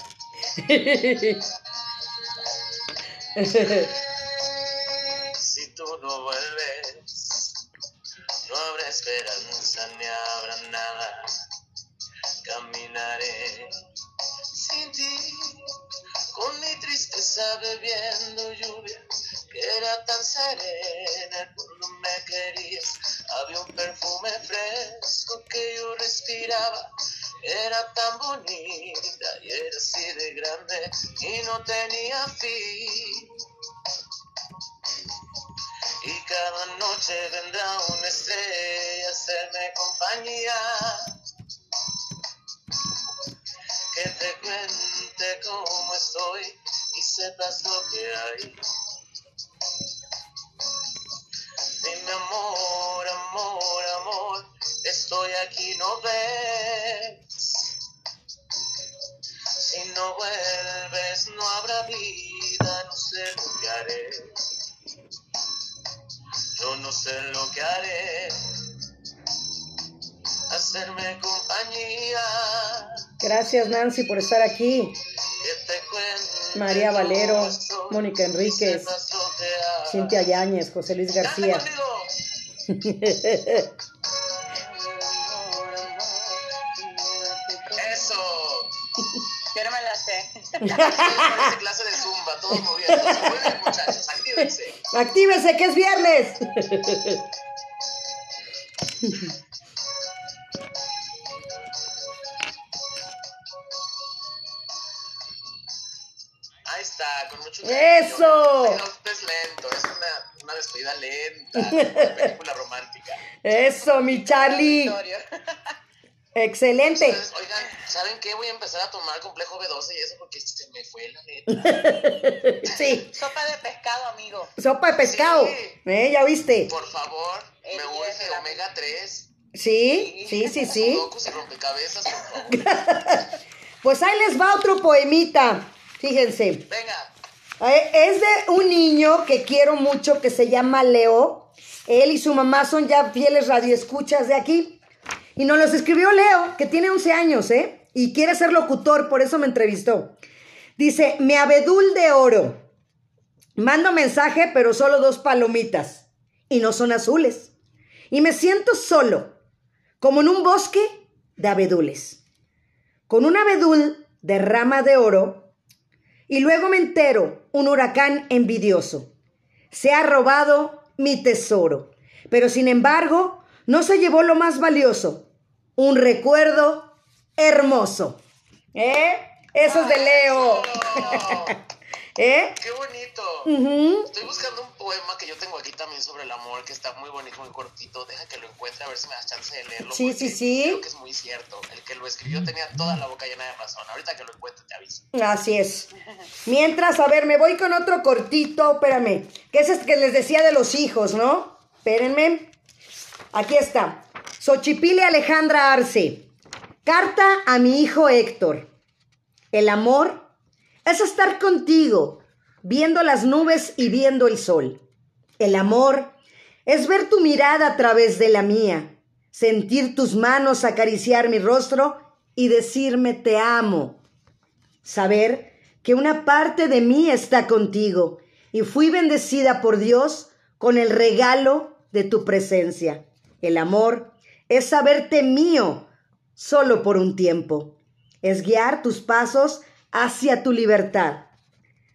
(laughs) serena cuando me querías. Había un perfume fresco que yo respiraba, era tan bonita y era así de grande y no tenía fin. Y cada noche vendrá una estrella a hacerme compañía. Que te cuente cómo estoy y sepas lo que hay. Dime amor, amor, amor, estoy aquí, ¿no ves? Si no vuelves no habrá vida, no sé lo que haré. Yo no sé lo que haré. Hacerme compañía. Gracias, Nancy, por estar aquí. María Valero, Mónica Enríquez. Cintia Yáñez, José Luis García. Eso. (laughs) Yo no me la sé. Parece clase de zumba, todos moviéndose. Muy bien, muchachos, actívense. Actívense que es viernes. Ahí está, con mucho ¡Eso! cariño. No lenta, de (laughs) película romántica. Eso, mi Charlie. (laughs) Excelente. Entonces, oigan, ¿saben qué? Voy a empezar a tomar complejo B12 y eso porque se me fue la neta. (laughs) Sí, Sopa de pescado, amigo. sopa de pescado. Sí. ¿Eh? ¿Ya viste? Por favor, El me urge omega 3. Sí, sí, sí, sí. Sudokus y rompecabezas, por favor. Pues ahí les va otro poemita. Fíjense. Venga, Es de un niño que quiero mucho que se llama Leo. Él y su mamá son ya fieles radioescuchas de aquí. Y nos los escribió Leo, que tiene 11 años, ¿eh? Y quiere ser locutor, por eso me entrevistó. Dice, mi abedul de oro. Mando mensaje, pero solo dos palomitas. Y no son azules. Y me siento solo, como en un bosque de abedules. Con un abedul de rama de oro y luego me entero, un huracán envidioso. Se ha robado mi tesoro. Pero sin embargo, no se llevó lo más valioso. Un recuerdo hermoso. ¿Eh? Eso es de Leo. (laughs) ¿Eh? ¡Qué bonito! Estoy buscando un poema que yo tengo aquí también sobre el amor, que está muy bonito, muy cortito. Deja que lo encuentre a ver si me das chance de leerlo. Sí, sí, sí. Creo que es muy cierto. El que lo escribió tenía toda la boca llena de razón. Ahorita que lo encuentre te aviso. Así es. Mientras, a ver, me voy con otro cortito, espérame, que es este que les decía de los hijos, ¿no? Espérenme. Aquí está. Xochipile Alejandra Arce. Carta a mi hijo Héctor. El amor es estar contigo, viendo las nubes y viendo el sol. El amor es ver tu mirada a través de la mía, sentir tus manos acariciar mi rostro y decirme te amo saber que una parte de mí está contigo y fui bendecida por Dios con el regalo de tu presencia. El amor es saberte mío solo por un tiempo. Es guiar tus pasos hacia tu libertad.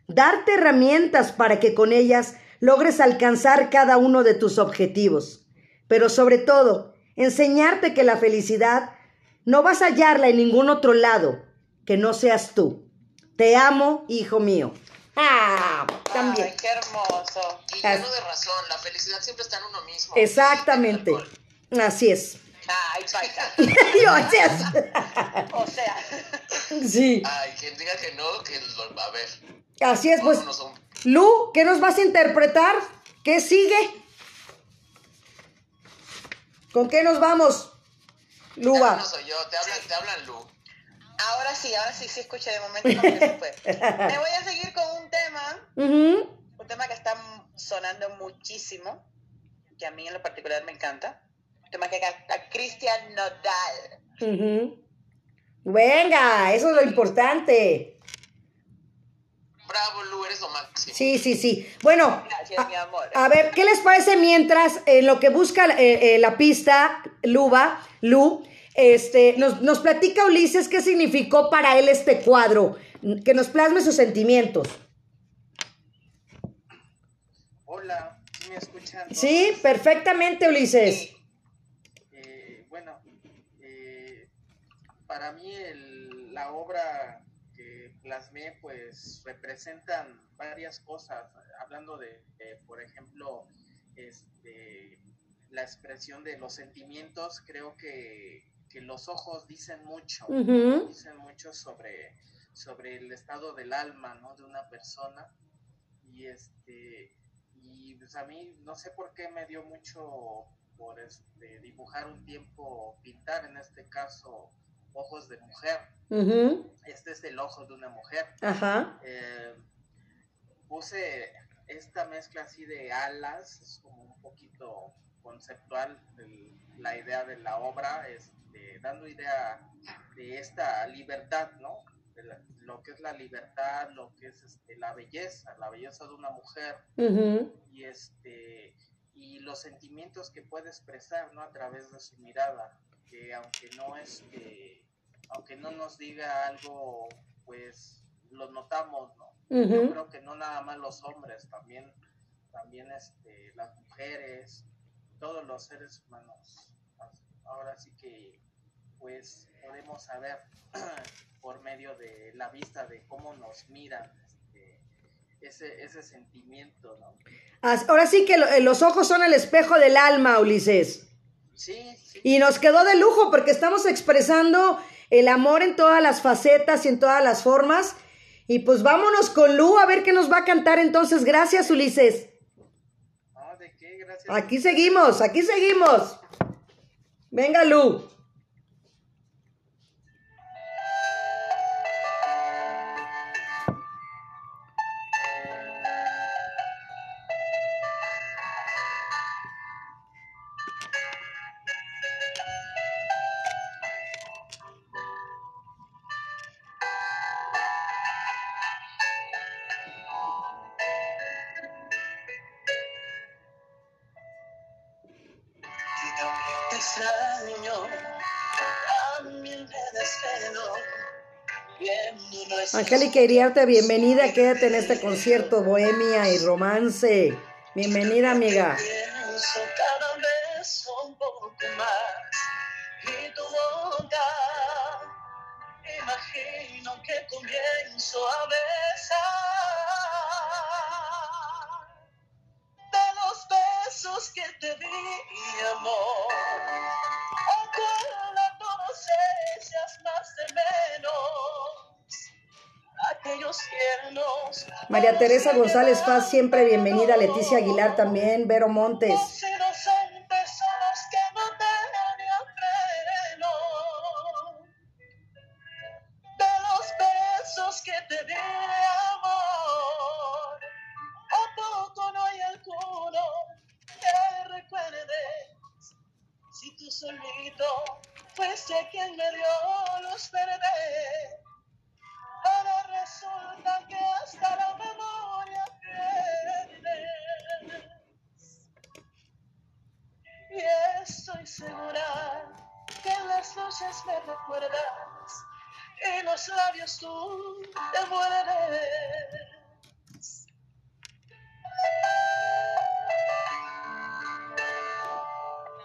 Darte herramientas para que con ellas logres alcanzar cada uno de tus objetivos. Pero sobre todo, enseñarte que la felicidad no vas a hallarla en ningún otro lado que no seas tú. Te amo, hijo mío. Ah, también. Ay, qué hermoso. Y lleno de razón, la felicidad siempre está en uno mismo. Exactamente. Así es. Ay, paisa. Yo, así es. O sea, Sí, Ay, quien diga que no, que lo va a ver. así es. Pues, Lu, ¿qué nos vas a interpretar? ¿Qué sigue? ¿Con qué nos vamos? Luba. no soy yo, te hablan, te hablan Lu. ahora sí, ahora sí, sí escuché de momento que se fue. (laughs) Me voy a seguir con un tema, Ujú. un tema que está sonando muchísimo, que a mí en lo particular me encanta. Un tema que canta Cristian Nodal. Venga, eso es lo importante. Bravo, Lu, eres lo máximo. Sí, sí, sí. Bueno, Gracias, a, mi amor. a ver, ¿qué les parece mientras en lo que busca eh, eh, la pista, Luba, Lu, este, nos, nos platica Ulises qué significó para él este cuadro, que nos plasme sus sentimientos. Hola, ¿sí ¿me escuchan? Sí, perfectamente, Ulises. Eh, bueno, eh, para mí el- la obra que plasmé pues representan varias cosas, hablando de, de, por ejemplo, este, la expresión de los sentimientos, creo que, que los ojos dicen mucho, dicen mucho sobre, sobre el estado del alma ¿no? de una persona. Y este y pues a mí no sé por qué me dio mucho por este dibujar un tiempo pintar en este caso ojos de mujer. Este es el ojo de una mujer. Ajá. Eh, puse esta mezcla así de alas es como un poquito conceptual el- la idea de la obra este, dando idea de esta libertad no de la- lo que es la libertad lo que es este, la belleza la belleza de una mujer. Y este y los sentimientos que puede expresar no a través de su mirada que aunque no este aunque no nos diga algo pues lo notamos, ¿no? Yo creo que no nada más los hombres, también, también este, las mujeres, todos los seres humanos. Ahora sí que, pues, podemos saber (clears throat) por medio de la vista de cómo nos miran este, ese, ese sentimiento, ¿no? Ahora sí que eh, los ojos son el espejo del alma, Ulises. Sí, sí. Y nos quedó de lujo porque estamos expresando el amor en todas las facetas y en todas las formas. Y pues vámonos con Lu a ver qué nos va a cantar entonces. Gracias, Ulises. Ah, ¿de qué? Gracias. Aquí seguimos, aquí seguimos. Venga, Lu. Iriarte, bienvenida, quédate en este concierto Bohemia y Romance. Bienvenida, amiga. María Teresa González Paz, siempre bienvenida. Leticia Aguilar también. Vero Montes. Solito fuiste quien me dio los verdes. Resulta que hasta la memoria pierdes. Y estoy segura que en las noches me recuerdas y los labios tú te muerdes.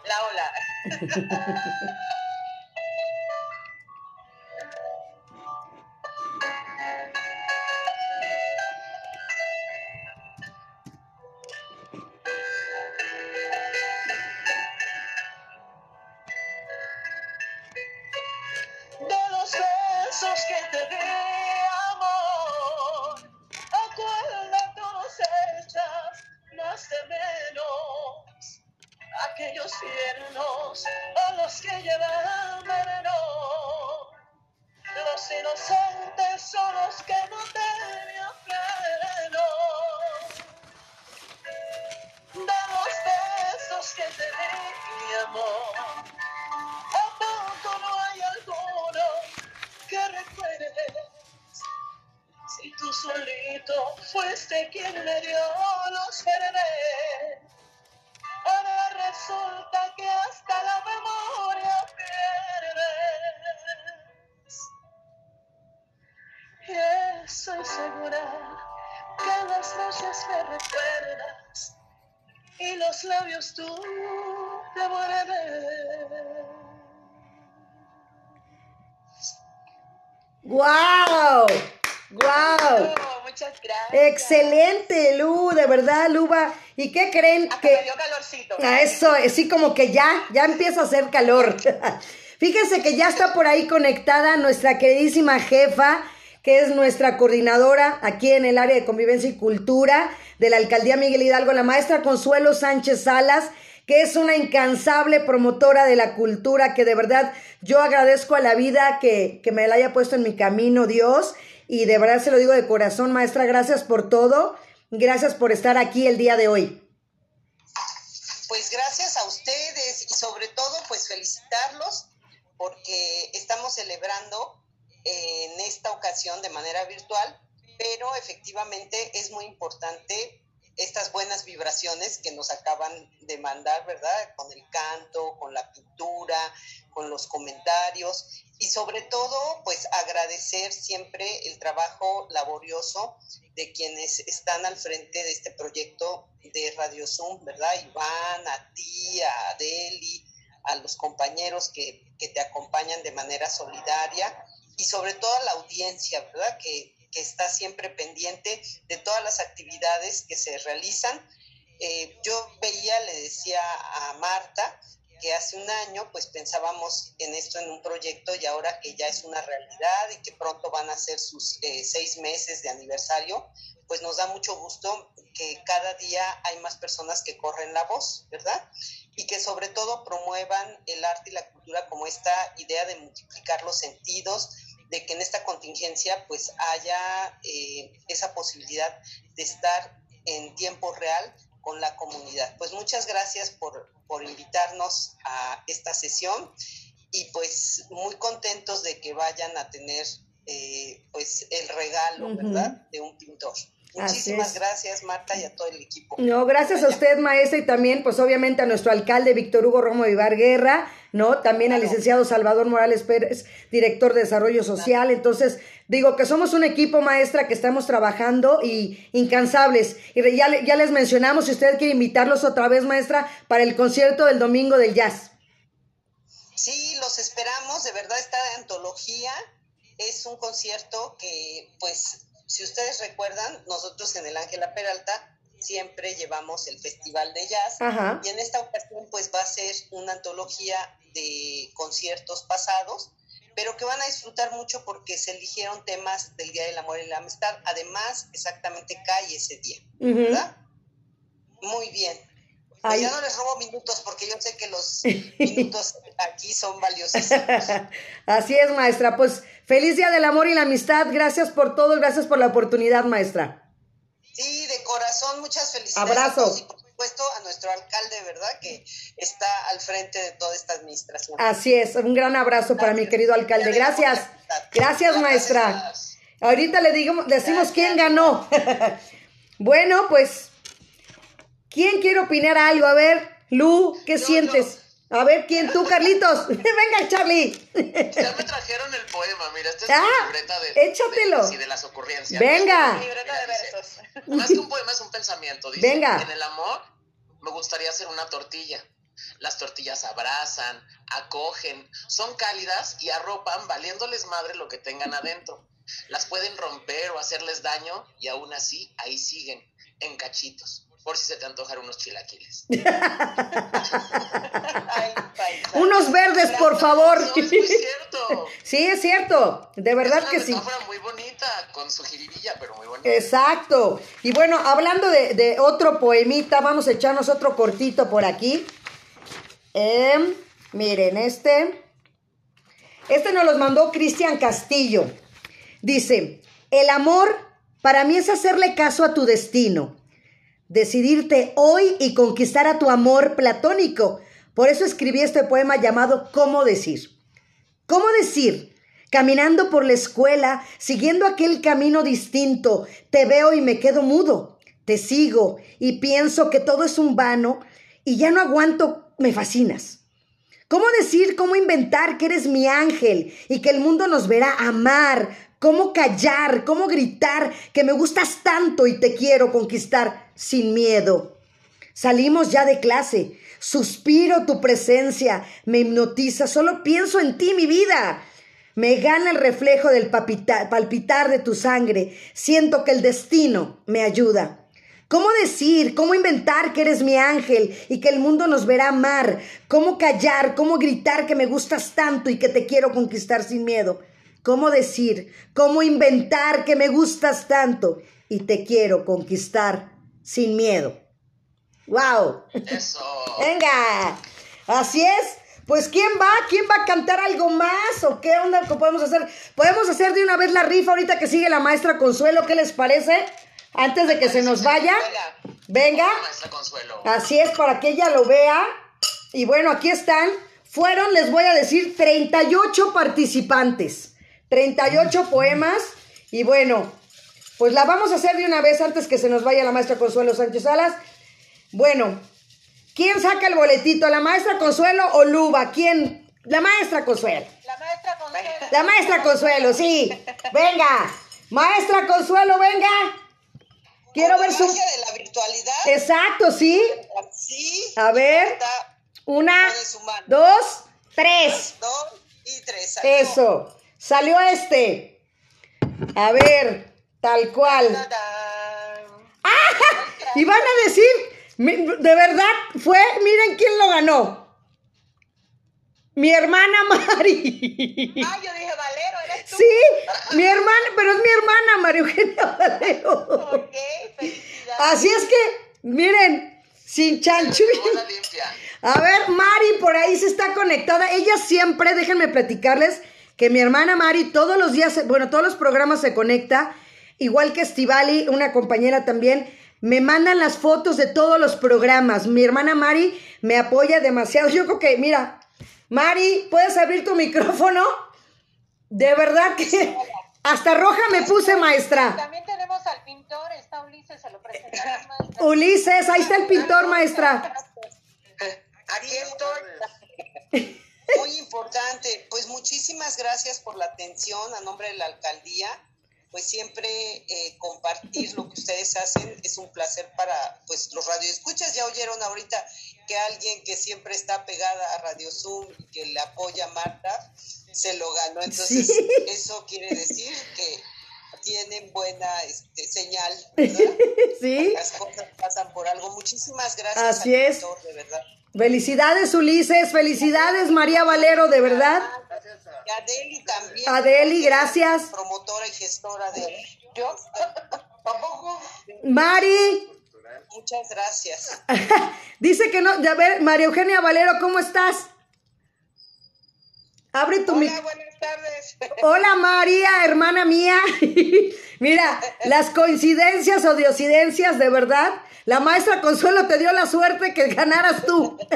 La ola. (laughs) muchas gracias. Excelente, Lu, de verdad, Luba. ¿Y qué creen Hasta que me dio calorcito. a eso, sí como que ya, ya empieza a hacer calor? (laughs) Fíjense que ya está por ahí conectada nuestra queridísima jefa, que es nuestra coordinadora aquí en el área de convivencia y cultura de la alcaldía Miguel Hidalgo, la maestra Consuelo Sánchez Salas, que es una incansable promotora de la cultura, que de verdad yo agradezco a la vida que, que me la haya puesto en mi camino, Dios, y de verdad se lo digo de corazón, maestra, gracias por todo, gracias por estar aquí el día de hoy. Pues gracias a ustedes y sobre todo pues felicitarlos porque estamos celebrando eh, en esta ocasión de manera virtual, pero efectivamente es muy importante estas buenas vibraciones que nos acaban de mandar, ¿verdad? Con el canto, con la pintura, con los comentarios y sobre todo, pues agradecer siempre el trabajo laborioso de quienes están al frente de este proyecto de Radio Zoom, ¿verdad? Iván, a ti, a Adeli, a los compañeros que, que te acompañan de manera solidaria y sobre todo a la audiencia, ¿verdad? Que, que está siempre pendiente de todas las actividades que se realizan. Eh, yo veía, le decía a Marta, que hace un año pues pensábamos en esto en un proyecto y ahora que ya es una realidad y que pronto van a ser sus eh, seis meses de aniversario, pues nos da mucho gusto que cada día hay más personas que corren la voz, ¿verdad? Y que sobre todo promuevan el arte y la cultura como esta idea de multiplicar los sentidos, de que en esta contingencia pues haya eh, esa posibilidad de estar en tiempo real con la comunidad. Pues muchas gracias por, por invitarnos a esta sesión y pues muy contentos de que vayan a tener eh, pues el regalo, ¿verdad? De un pintor. Muchísimas gracias, Marta, y a todo el equipo. No, gracias a usted, maestra, y también, pues obviamente a nuestro alcalde Víctor Hugo Romo Vivar Guerra, ¿no? También al licenciado Salvador Morales Pérez, director de Desarrollo Social. Entonces, digo que somos un equipo, maestra, que estamos trabajando y incansables. Y ya, ya les mencionamos, si usted quiere invitarlos otra vez, maestra, para el concierto del domingo del jazz. Sí, los esperamos, de verdad, esta antología. Es un concierto que, pues, si ustedes recuerdan, nosotros en el Ángela Peralta siempre llevamos el Festival de Jazz. Y en esta ocasión pues va a ser una antología de conciertos pasados, pero que van a disfrutar mucho porque se eligieron temas del Día del Amor y la Amistad. Además, exactamente cae ese día, ¿verdad? Muy bien. Pues ya no les robo minutos porque yo sé que los (laughs) minutos aquí son valiosísimos. (laughs) Así es, maestra. Pues feliz día del amor y la amistad. Gracias por todo, gracias por la oportunidad, maestra. Sí, de corazón, muchas felicidades. Abrazos. Supuesto a nuestro alcalde, ¿verdad? Que está al frente de toda esta administración. Así es, un gran abrazo para mi querido alcalde. Gracias. Gracias, maestra. Ahorita le digamos, decimos quién ganó. (laughs) bueno, pues ¿Quién quiere opinar algo? A ver, Lu, ¿qué sientes? A ver, ¿quién? ¿Tú, Carlitos? (laughs) Venga, Charlie. Ya me trajeron el poema, mira, esta es ah, mi libreta de, échatelo. De, de las ocurrencias. Venga. libreta de versos. (laughs) más que un poema es un pensamiento. Dice, Venga. En el amor me gustaría hacer una tortilla. Las tortillas abrazan, acogen, son cálidas y arropan valiéndoles madre lo que tengan adentro. Las pueden romper o hacerles daño y aún así ahí siguen, en cachitos por si se te antojan unos chilaquiles. (laughs) unos verdes, por favor. No, es muy cierto. (laughs) Sí, es cierto. De verdad que sí. muy bonita, con su jiribilla, pero muy bonita. Exacto. Y bueno, hablando de, otro poemita, vamos a echarnos otro cortito por aquí. Em, miren, este. Este nos los mandó Cristian Castillo. Dice, el amor para mí es hacerle caso a tu destino decidirte hoy y conquistar a tu amor platónico. Por eso escribí este poema llamado ¿Cómo decir? ¿Cómo decir? Caminando por la escuela, siguiendo aquel camino distinto, te veo y me quedo mudo. Te sigo y pienso que todo es un vano y ya no aguanto, me fascinas. ¿Cómo decir, cómo inventar que eres mi ángel y que el mundo nos verá amar, cómo callar, cómo gritar que me gustas tanto y te quiero conquistar sin miedo. Salimos ya de clase, suspiro tu presencia, me hipnotiza, solo pienso en ti, mi vida. Me gana el reflejo del palpitar de tu sangre, siento que el destino me ayuda. ¿Cómo decir, cómo inventar que eres mi ángel y que el mundo nos verá amar? ¿Cómo callar, cómo gritar que me gustas tanto y que te quiero conquistar sin miedo? cómo decir, cómo inventar que me gustas tanto y te quiero conquistar sin miedo. ¡Wow! Eso. Venga, así es. Pues ¿quién va? ¿Quién va a cantar algo más? ¿O qué onda ¿Qué podemos hacer? Podemos hacer de una vez la rifa ahorita que sigue la maestra Consuelo. ¿Qué les parece? Antes de que se nos vaya. Venga. Maestra Consuelo. Así es, para que ella lo vea. Y bueno, aquí están. Fueron, les voy a decir, 38 participantes. 38 poemas. Y bueno, Pues la vamos a hacer de una vez antes que se nos vaya la maestra Consuelo Sánchez Salas. Bueno, ¿quién saca el boletito? ¿La maestra Consuelo o Luba? ¿Quién? La maestra Consuelo. La maestra Consuelo. La maestra Consuelo, sí. Venga. Maestra Consuelo, venga. Quiero ver su... de la virtualidad. Exacto, sí. Sí. A ver. Una, dos, tres. dos y tres. Eso. Salió este. A ver, tal cual. Tadán. (laughs) Y van a decir, de verdad, fue, miren quién lo ganó. Mi hermana (laughs) Mari. Ah, yo dije, Valero, eres tú. Sí, mi hermana, pero es mi hermana María Eugenia Valero. Ok, felicidades. Así es que, miren, sin chanchullo. A ver, Mari por ahí se está conectada. Ella siempre, déjenme platicarles que mi hermana Mari todos los días, bueno, todos los programas se conecta, igual que Estivali, una compañera también, me mandan las fotos de todos los programas. Mi hermana Mari me apoya demasiado. Yo creo que, mira, Mari, ¿puedes abrir tu micrófono? De verdad que hasta roja me puse, maestra. También tenemos al pintor, está Ulises, se lo presentarás, maestra. Ulises, ahí está el pintor, maestra. Aquí estoy. (laughs) Muy importante. Pues muchísimas gracias por la atención a nombre de la alcaldía. Pues siempre eh, compartir lo que ustedes hacen es un placer para pues los radioescuchas. Ya oyeron ahorita que alguien que siempre está pegada a Radio Zoom y que le apoya a Marta se lo ganó. Entonces Sí. (laughs) eso quiere decir que tienen buena este, señal, ¿verdad? (laughs) ¿Sí? Las cosas pasan por algo. Muchísimas gracias. Así al es. doctor, de verdad. Felicidades, Ulises. Felicidades, María Valero, de verdad. Y Adeli también. Adeli, gracias. Promotora y gestora de. Yo. (laughs) Tampoco. Mari, Muchas gracias. (laughs) dice que no. A ver, María Eugenia Valero, ¿cómo estás? Abre tu Hola, buenas tardes. (laughs) Hola María, hermana mía. (laughs) Mira, las coincidencias o diosidencias, de verdad. La maestra Consuelo te dio la suerte que ganaras tú. (laughs)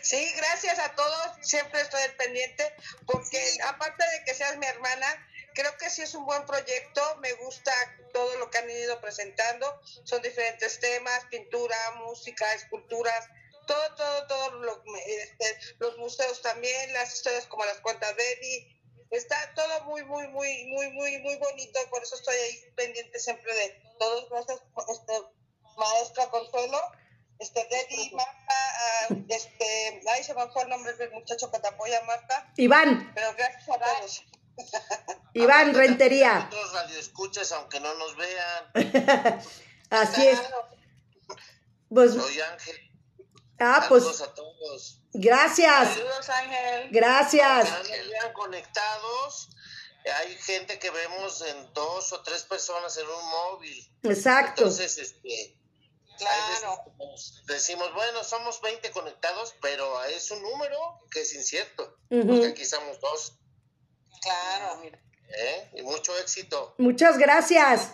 Sí, gracias a todos. Siempre estoy al pendiente porque aparte de que seas mi hermana, creo que sí es un buen proyecto. Me gusta todo lo que han ido presentando. Son diferentes temas, pintura, música, esculturas, todo, todo, todo. Lo, este, los museos también, las historias como las cuentas de Eddie. Está todo muy, muy, muy, muy, muy, muy bonito. Por eso estoy ahí pendiente siempre de todos. Gracias, este, maestra Consuelo este Deddy, Marta, ah, este, ahí se me fue el nombre del muchacho que te apoya, Marta, Iván, pero gracias a todos. (laughs) Iván Rentería. Nosotros radioescuchas, aunque no nos vean. (laughs) Así es. Pues, Soy Ángel. Ah, pues, Saludos a todos. gracias. Saludos, Ángel. Gracias. Conectados. Hay gente que vemos en dos o tres personas en un móvil. Exacto. Entonces, este. Claro. Decimos, bueno, somos 20 conectados, pero es un número que es incierto. Ujú. Porque aquí somos dos. Claro. ¿eh? Y mucho éxito. Muchas gracias.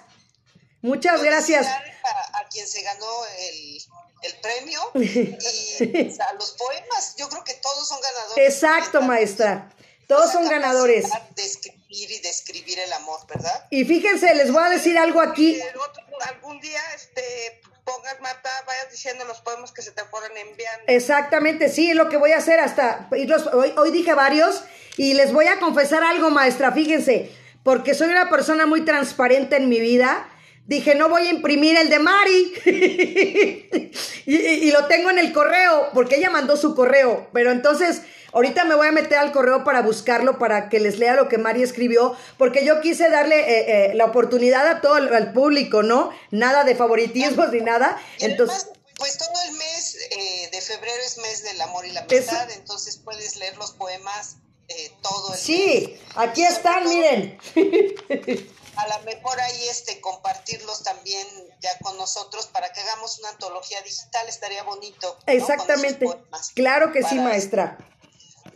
Muchas gracias. A, a quien se ganó el, el premio (laughs) y los poemas. Yo creo que todos son ganadores. Exacto, maestra. Todos son ganadores. De escribir y describir el amor, ¿verdad? Y fíjense, les voy a decir algo aquí. Otro- algún día, este, pongas, vayas diciendo los poemas que se te fueron enviando. Exactamente, sí, es lo que voy a hacer hasta irlos- hoy, hoy dije varios y les voy a confesar algo, maestra, fíjense, porque soy una persona muy transparente en mi vida. Dije, no voy a imprimir el de Mari. (laughs) y, lo tengo en el correo, porque ella mandó su correo. Pero entonces, ahorita me voy a meter al correo para buscarlo, para que les lea lo que Mari escribió, porque yo quise darle eh, eh, la oportunidad a todo el al público, ¿no? Nada de favoritismos ni nada. Entonces, pues todo el mes eh, de febrero es mes del amor y la amistad, entonces puedes leer los poemas eh, todo el mes. sí, aquí están, miren. (laughs) A lo mejor ahí este compartirlos también ya con nosotros para que hagamos una antología digital estaría bonito. Exactamente. Poemas. Claro que sí, maestra.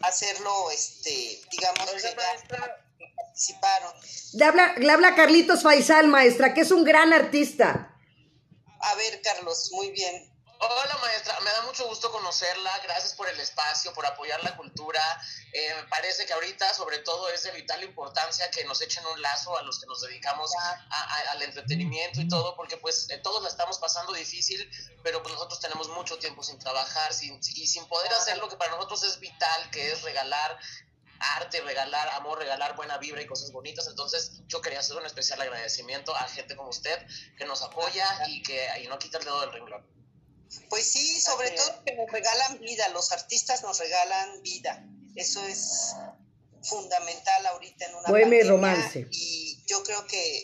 Hacerlo, este, digamos que ya participaron. Le habla, le habla Carlitos Faisal, maestra, que es un gran artista. A ver, Carlos, muy bien. Hola maestra, me da mucho gusto conocerla, gracias por el espacio, por apoyar la cultura. Eh, me parece que ahorita sobre todo es de vital importancia que nos echen un lazo a los que nos dedicamos al entretenimiento y todo, porque pues eh, todos la estamos pasando difícil, pero pues nosotros tenemos mucho tiempo sin trabajar sin, y sin poder hacer lo que para nosotros es vital, que es regalar arte, regalar amor, regalar buena vibra y cosas bonitas. Entonces yo quería hacer un especial agradecimiento a gente como usted que nos apoya y que y no quita el dedo del renglón. Pues sí, sobre todo que nos regalan vida, los artistas nos regalan vida. Eso es fundamental ahorita en una Poema y pandemia, romance. Y yo creo que